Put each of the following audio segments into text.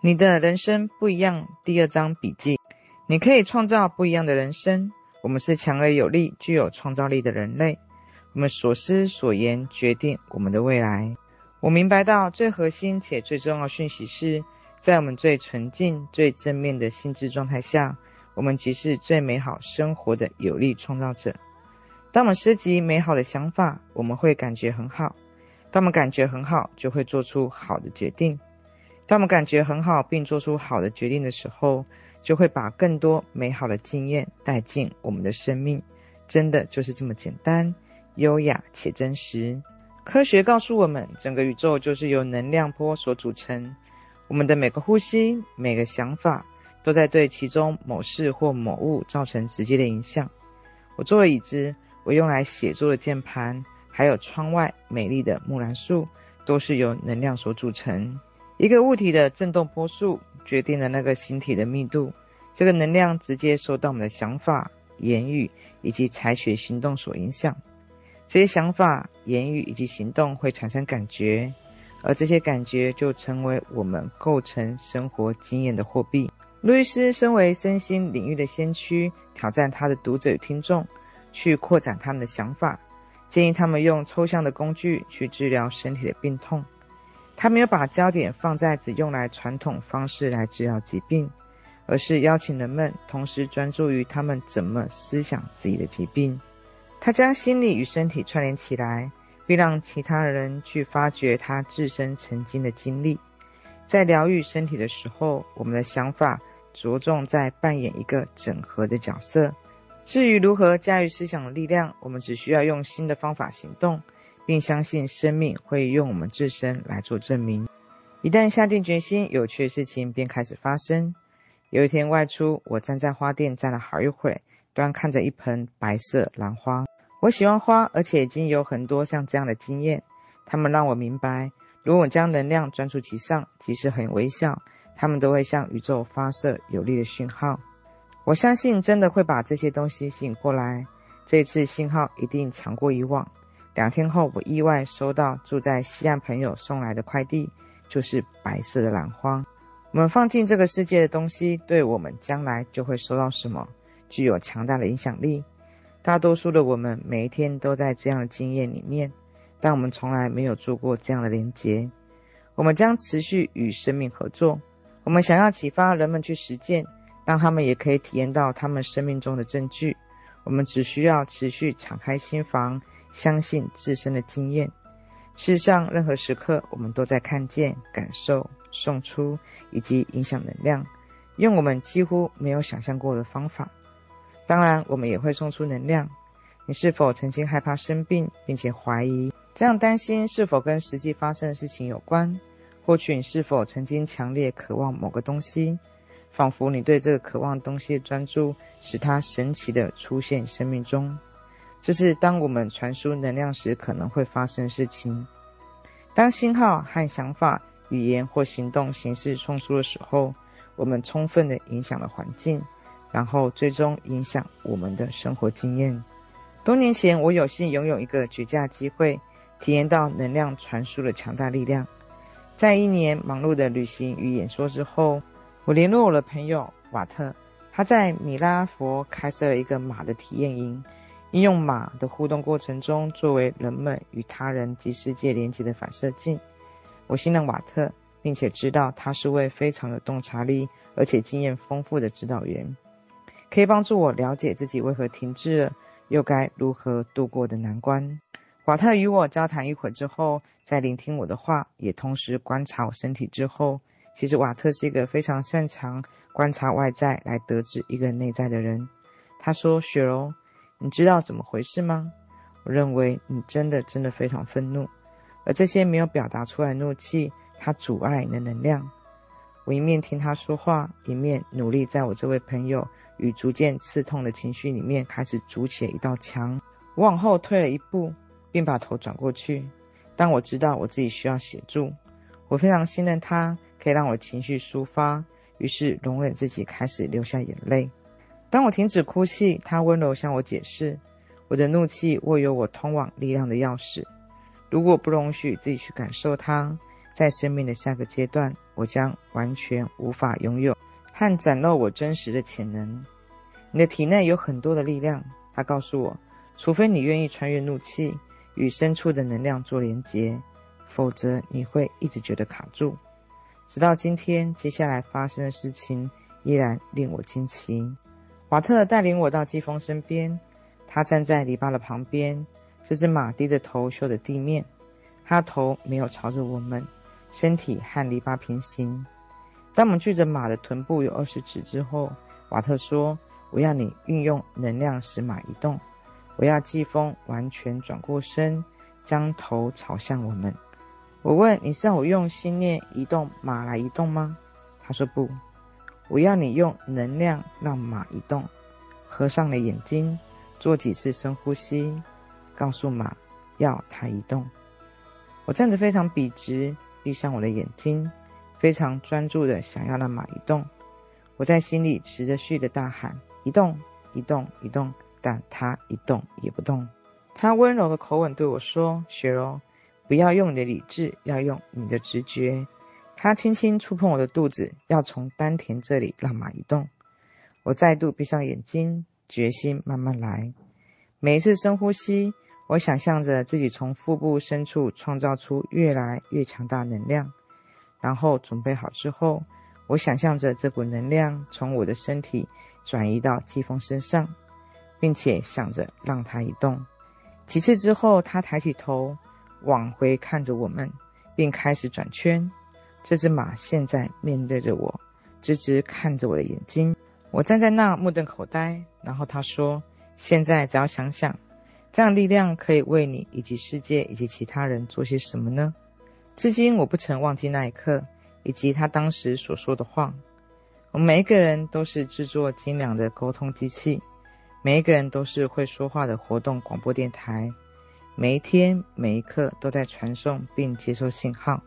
你的人生不一样。第二章笔记：你可以创造不一样的人生。我们是强而有力、具有创造力的人类。我们所思所言决定我们的未来。我明白到最核心且最重要讯息是，在我们最纯净、最正面的心智状态下，我们即是最美好生活的有力创造者。当我们收集美好的想法，我们会感觉很好。当我们感觉很好，就会做出好的决定。当我们感觉很好，并做出好的决定的时候，就会把更多美好的经验带进我们的生命。真的就是这么简单、优雅且真实。科学告诉我们，整个宇宙就是由能量波所组成。我们的每个呼吸、每个想法，都在对其中某事或某物造成直接的影响。我坐的椅子，我用来写作的键盘。还有窗外美丽的木兰树，都是由能量所组成。一个物体的振动波数决定了那个形体的密度。这个能量直接受到我们的想法、言语以及采取行动所影响。这些想法、言语以及行动会产生感觉，而这些感觉就成为我们构成生活经验的货币。路易斯身为身心领域的先驱，挑战他的读者与听众，去扩展他们的想法。建议他们用抽象的工具去治疗身体的病痛。他没有把焦点放在只用来传统方式来治疗疾病，而是邀请人们同时专注于他们怎么思想自己的疾病。他将心理与身体串联起来，并让其他人去发掘他自身曾经的经历。在疗愈身体的时候，我们的想法着重在扮演一个整合的角色。至于如何驾驭思想的力量，我们只需要用新的方法行动，并相信生命会用我们自身来做证明。一旦下定决心，有趣的事情便开始发生。有一天外出，我站在花店站了好一会儿，端看着一盆白色兰花。我喜欢花，而且已经有很多像这样的经验。它们让我明白，如果我将能量专注其上，即使很微小，它们都会向宇宙发射有力的讯号。我相信真的会把这些东西吸引过来。这次信号一定强过以往。两天后，我意外收到住在西岸朋友送来的快递，就是白色的兰花。我们放进这个世界的东西，对我们将来就会收到什么，具有强大的影响力。大多数的我们每一天都在这样的经验里面，但我们从来没有做过这样的连结。我们将持续与生命合作。我们想要启发人们去实践。让他们也可以体验到他们生命中的证据。我们只需要持续敞开心房，相信自身的经验。事实上，任何时刻我们都在看见、感受、送出以及影响能量，用我们几乎没有想象过的方法。当然，我们也会送出能量。你是否曾经害怕生病，并且怀疑这样担心是否跟实际发生的事情有关？或许你是否曾经强烈渴望某个东西？仿佛你对这个渴望东西的专注，使它神奇地出现生命中。这是当我们传输能量时可能会发生事情。当信号和想法、语言或行动形式送出的时候，我们充分地影响了环境，然后最终影响我们的生活经验。多年前，我有幸拥有一个绝佳机会，体验到能量传输的强大力量。在一年忙碌的旅行与演说之后，我联络我的朋友瓦特，他在米拉佛开设了一个马的体验营，应用马的互动过程中作为人们与他人及世界连接的反射镜。我信任瓦特，并且知道他是位非常有洞察力而且经验丰富的指导员，可以帮助我了解自己为何停滞，又该如何度过的难关。瓦特与我交谈一会儿之后，在聆听我的话，也同时观察我身体之后。其实瓦特是一个非常擅长观察外在来得知一个人内在的人。他说：“雪柔，你知道怎么回事吗？我认为你真的真的非常愤怒，而这些没有表达出来怒气，它阻碍你的能量。”我一面听他说话，一面努力在我这位朋友与逐渐刺痛的情绪里面开始筑起一道墙。我往后退了一步，并把头转过去。但我知道我自己需要协助。我非常信任他，可以让我情绪抒发，于是容忍自己开始流下眼泪。当我停止哭泣，他温柔向我解释：我的怒气握有我通往力量的钥匙。如果不容许自己去感受它，在生命的下个阶段，我将完全无法拥有和展露我真实的潜能。你的体内有很多的力量，他告诉我，除非你愿意穿越怒气，与深处的能量做连结，否则你会一直觉得卡住。直到今天，接下来发生的事情依然令我惊奇。瓦特带领我到季风身边，他站在篱笆的旁边，这只马低着头嗅着地面，他头没有朝着我们，身体和篱笆平行。当我们距着马的臀部有二十尺之后，瓦特说：“我要你运用能量使马移动。我要季风完全转过身，将头朝向我们。”我问：“你是要我用心念移动马来移动吗？”他说：“不。”我要你用能量让马移动，合上了眼睛，做几次深呼吸，告诉马要它移动。我站着非常笔直，闭上我的眼睛，非常专注的想要让马移动。我在心里持续的大喊：移动，移动，移动！但它一动也不动。他温柔的口吻对我说：“雪柔，不要用你的理智，要用你的直觉。”他轻轻触碰我的肚子，要从丹田这里让马移动。我再度闭上眼睛，决心慢慢来。每一次深呼吸，我想象着自己从腹部深处创造出越来越强大能量。然后准备好之后，我想象着这股能量从我的身体转移到季风身上，并且想着让它移动。几次之后，他抬起头，往回看着我们，并开始转圈。这只马现在面对着我，直直看着我的眼睛。我站在那目瞪口呆。然后他说：“现在只要想想，这样力量可以为你以及世界以及其他人做些什么呢？”至今我不曾忘记那一刻，以及他当时所说的话。我们每一个人都是制作精良的沟通机器，每一个人都是会说话的活动广播电台，每一天每一刻都在传送并接收信号。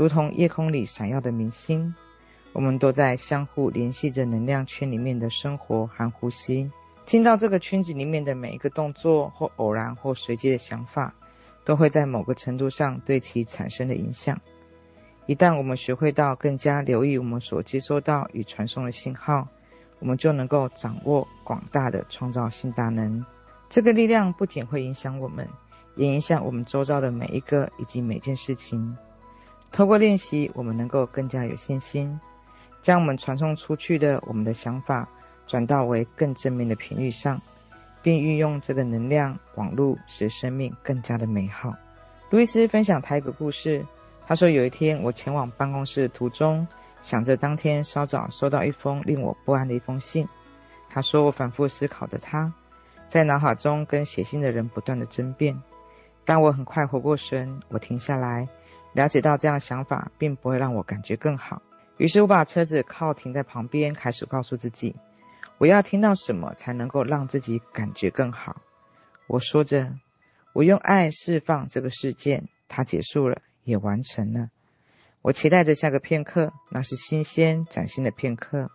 如同夜空里闪耀的明星，我们都在相互联系着能量圈里面的生活和呼吸。进到这个圈子里面的每一个动作或偶然或随机的想法，都会在某个程度上对其产生的影响。一旦我们学会到更加留意我们所接收到与传送的信号，我们就能够掌握广大的创造性大能。这个力量不仅会影响我们，也影响我们周遭的每一个以及每件事情。透过练习，我们能够更加有信心，将我们传送出去的我们的想法转到为更正面的频率上，并运用这个能量网络，使生命更加的美好。路易斯分享他一个故事，他说有一天我前往办公室的途中，想着当天稍早收到一封令我不安的一封信。他说我反复思考的他，在脑海中跟写信的人不断的争辩，但我很快回过神，我停下来。了解到这样想法并不会让我感觉更好，于是我把车子靠停在旁边，开始告诉自己，我要听到什么才能够让自己感觉更好。我说着，我用爱释放这个事件，它结束了，也完成了。我期待着下个片刻，那是新鲜崭新的片刻，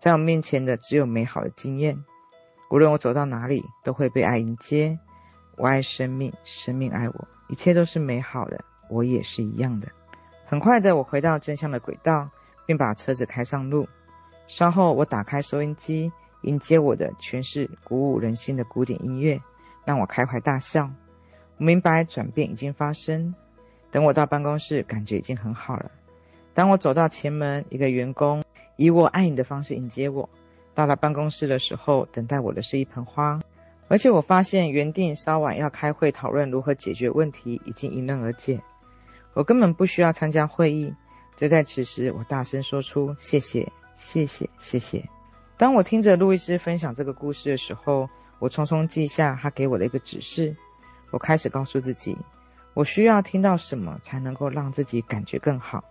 在我面前的只有美好的经验。无论我走到哪里，都会被爱迎接。我爱生命，生命爱我，一切都是美好的。我也是一样的。很快的，我回到正向的轨道，并把车子开上路。稍后，我打开收音机，迎接我的全是鼓舞人心的古典音乐，让我开怀大笑。我明白转变已经发生。等我到办公室，感觉已经很好了。当我走到前门，一个员工以我爱你的方式迎接我。到了办公室的时候，等待我的是一盆花。而且我发现，原定稍晚要开会讨论如何解决问题，已经迎刃而解。我根本不需要参加会议，就在此时，我大声说出“谢谢，谢谢，谢谢”。当我听着路易斯分享这个故事的时候，我匆匆记下他给我的一个指示。我开始告诉自己，我需要听到什么才能够让自己感觉更好。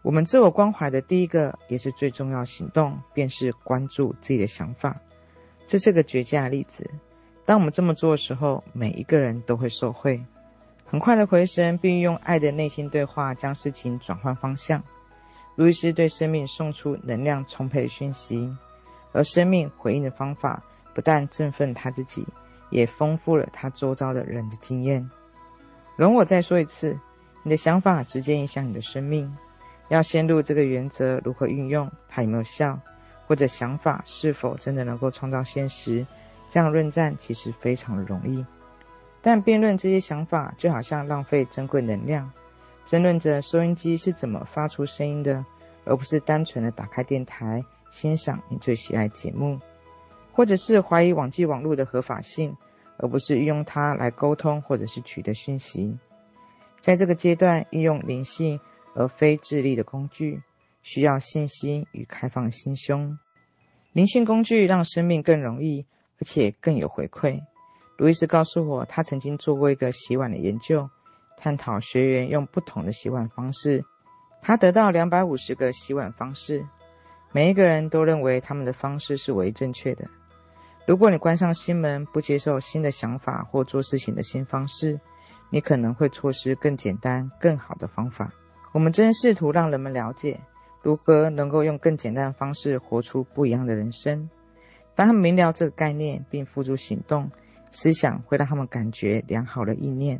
我们自我关怀的第一个也是最重要行动，便是关注自己的想法。这是个绝佳例子。当我们这么做的时候，每一个人都会受惠。很快的回神，并用爱的内心对话将事情转换方向。路易斯对生命送出能量充沛的讯息，而生命回应的方法不但振奋他自己，也丰富了他周遭的人的经验。容我再说一次，你的想法直接影响你的生命。要先入这个原则，如何运用，它有没有效，或者想法是否真的能够创造现实，这样论战其实非常的容易。但辩论这些想法，就好像浪费珍贵能量，争论着收音机是怎么发出声音的，而不是单纯的打开电台欣赏你最喜爱节目，或者是怀疑网际网络的合法性，而不是运用它来沟通或者是取得讯息。在这个阶段，运用灵性。而非智力的工具，需要信心与开放心胸。灵性工具让生命更容易，而且更有回馈。路易斯告诉我，他曾经做过一个洗碗的研究，探讨学员用不同的洗碗方式。他得到两百五十个洗碗方式，每一个人都认为他们的方式是唯一正确的。如果你关上心门，不接受新的想法或做事情的新方式，你可能会错失更简单、更好的方法。我们正试图让人们了解如何能够用更简单的方式活出不一样的人生。当他们明了这个概念并付诸行动，思想会让他们感觉良好的意念，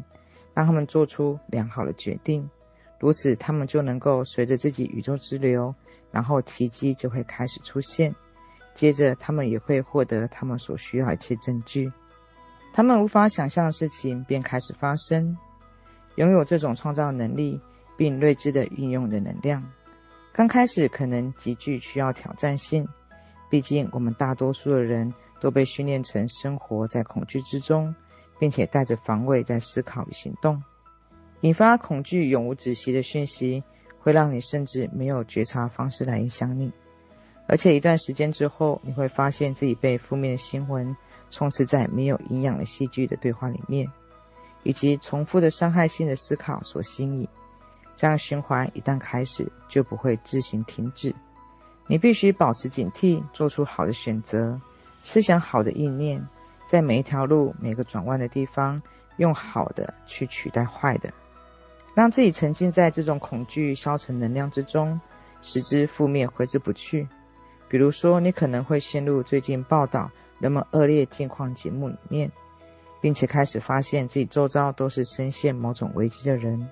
让他们做出良好的决定。如此，他们就能够随着自己宇宙之流，然后奇迹就会开始出现。接着，他们也会获得他们所需要一切证据。他们无法想象的事情便开始发生。拥有这种创造能力。并睿智地运用的能量，刚开始可能极具需要挑战性。毕竟，我们大多数的人都被训练成生活在恐惧之中，并且带着防卫在思考与行动。引发恐惧永无止息的讯息，会让你甚至没有觉察方式来影响你。而且，一段时间之后，你会发现自己被负面的新闻充斥在没有营养的戏剧的对话里面，以及重复的伤害性的思考所吸引。这样循环一旦开始，就不会自行停止。你必须保持警惕，做出好的选择，思想好的意念，在每一条路、每个转弯的地方，用好的去取代坏的，让自己沉浸在这种恐惧消沉能量之中，使之负面挥之不去。比如说，你可能会陷入最近报道人们恶劣境况节目里面，并且开始发现自己周遭都是深陷某种危机的人。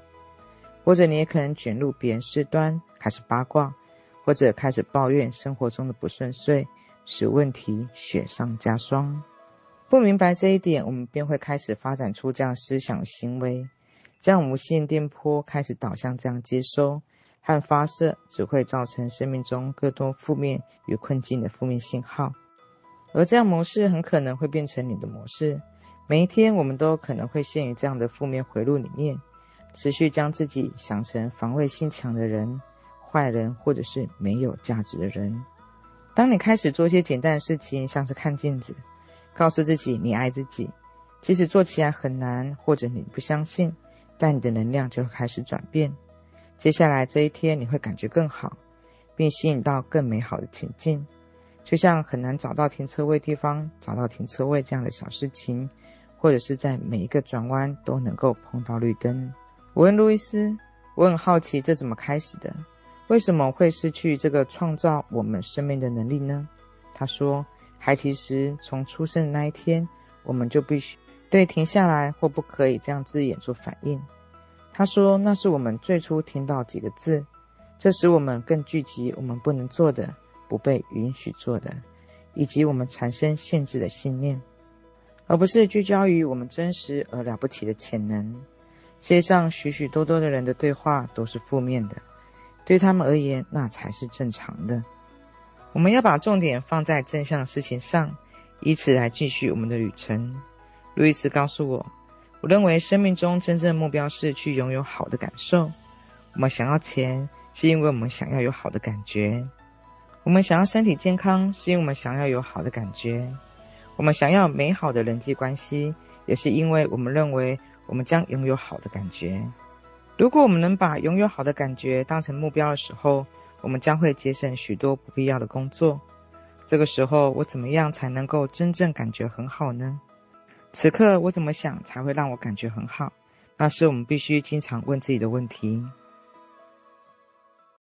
或者你也可能卷入别人事端，开始八卦，或者开始抱怨生活中的不顺遂，使问题雪上加霜。不明白这一点，我们便会开始发展出这样思想行为，这样无线电波开始导向这样接收和发射，只会造成生命中更多负面与困境的负面信号。而这样模式很可能会变成你的模式，每一天我们都可能会陷于这样的负面回路里面。持续将自己想成防卫性强的人、坏人，或者是没有价值的人。当你开始做一些简单的事情，像是看镜子，告诉自己你爱自己，即使做起来很难，或者你不相信，但你的能量就会开始转变。接下来这一天你会感觉更好，并吸引到更美好的情境。就像很难找到停车位地方，找到停车位这样的小事情，或者是在每一个转弯都能够碰到绿灯。我问路易斯：“我很好奇，这怎么开始的？为什么会失去这个创造我们生命的能力呢？”他说：“孩提时，从出生的那一天，我们就必须对停下来或不可以这样字眼做反应。”他说：“那是我们最初听到几个字，这使我们更聚集我们不能做的、不被允许做的，以及我们产生限制的信念，而不是聚焦于我们真实而了不起的潜能。”世界上许许多多的人的对话都是负面的，对他们而言，那才是正常的。我们要把重点放在正向的事情上，以此来继续我们的旅程。路易斯告诉我，我认为生命中真正的目标是去拥有好的感受。我们想要钱，是因为我们想要有好的感觉；我们想要身体健康，是因为我们想要有好的感觉；我们想要美好的人际关系，也是因为我们认为。我们将拥有好的感觉。如果我们能把拥有好的感觉当成目标的时候，我们将会节省许多不必要的工作。这个时候，我怎么样才能够真正感觉很好呢？此刻我怎么想才会让我感觉很好？那是我们必须经常问自己的问题。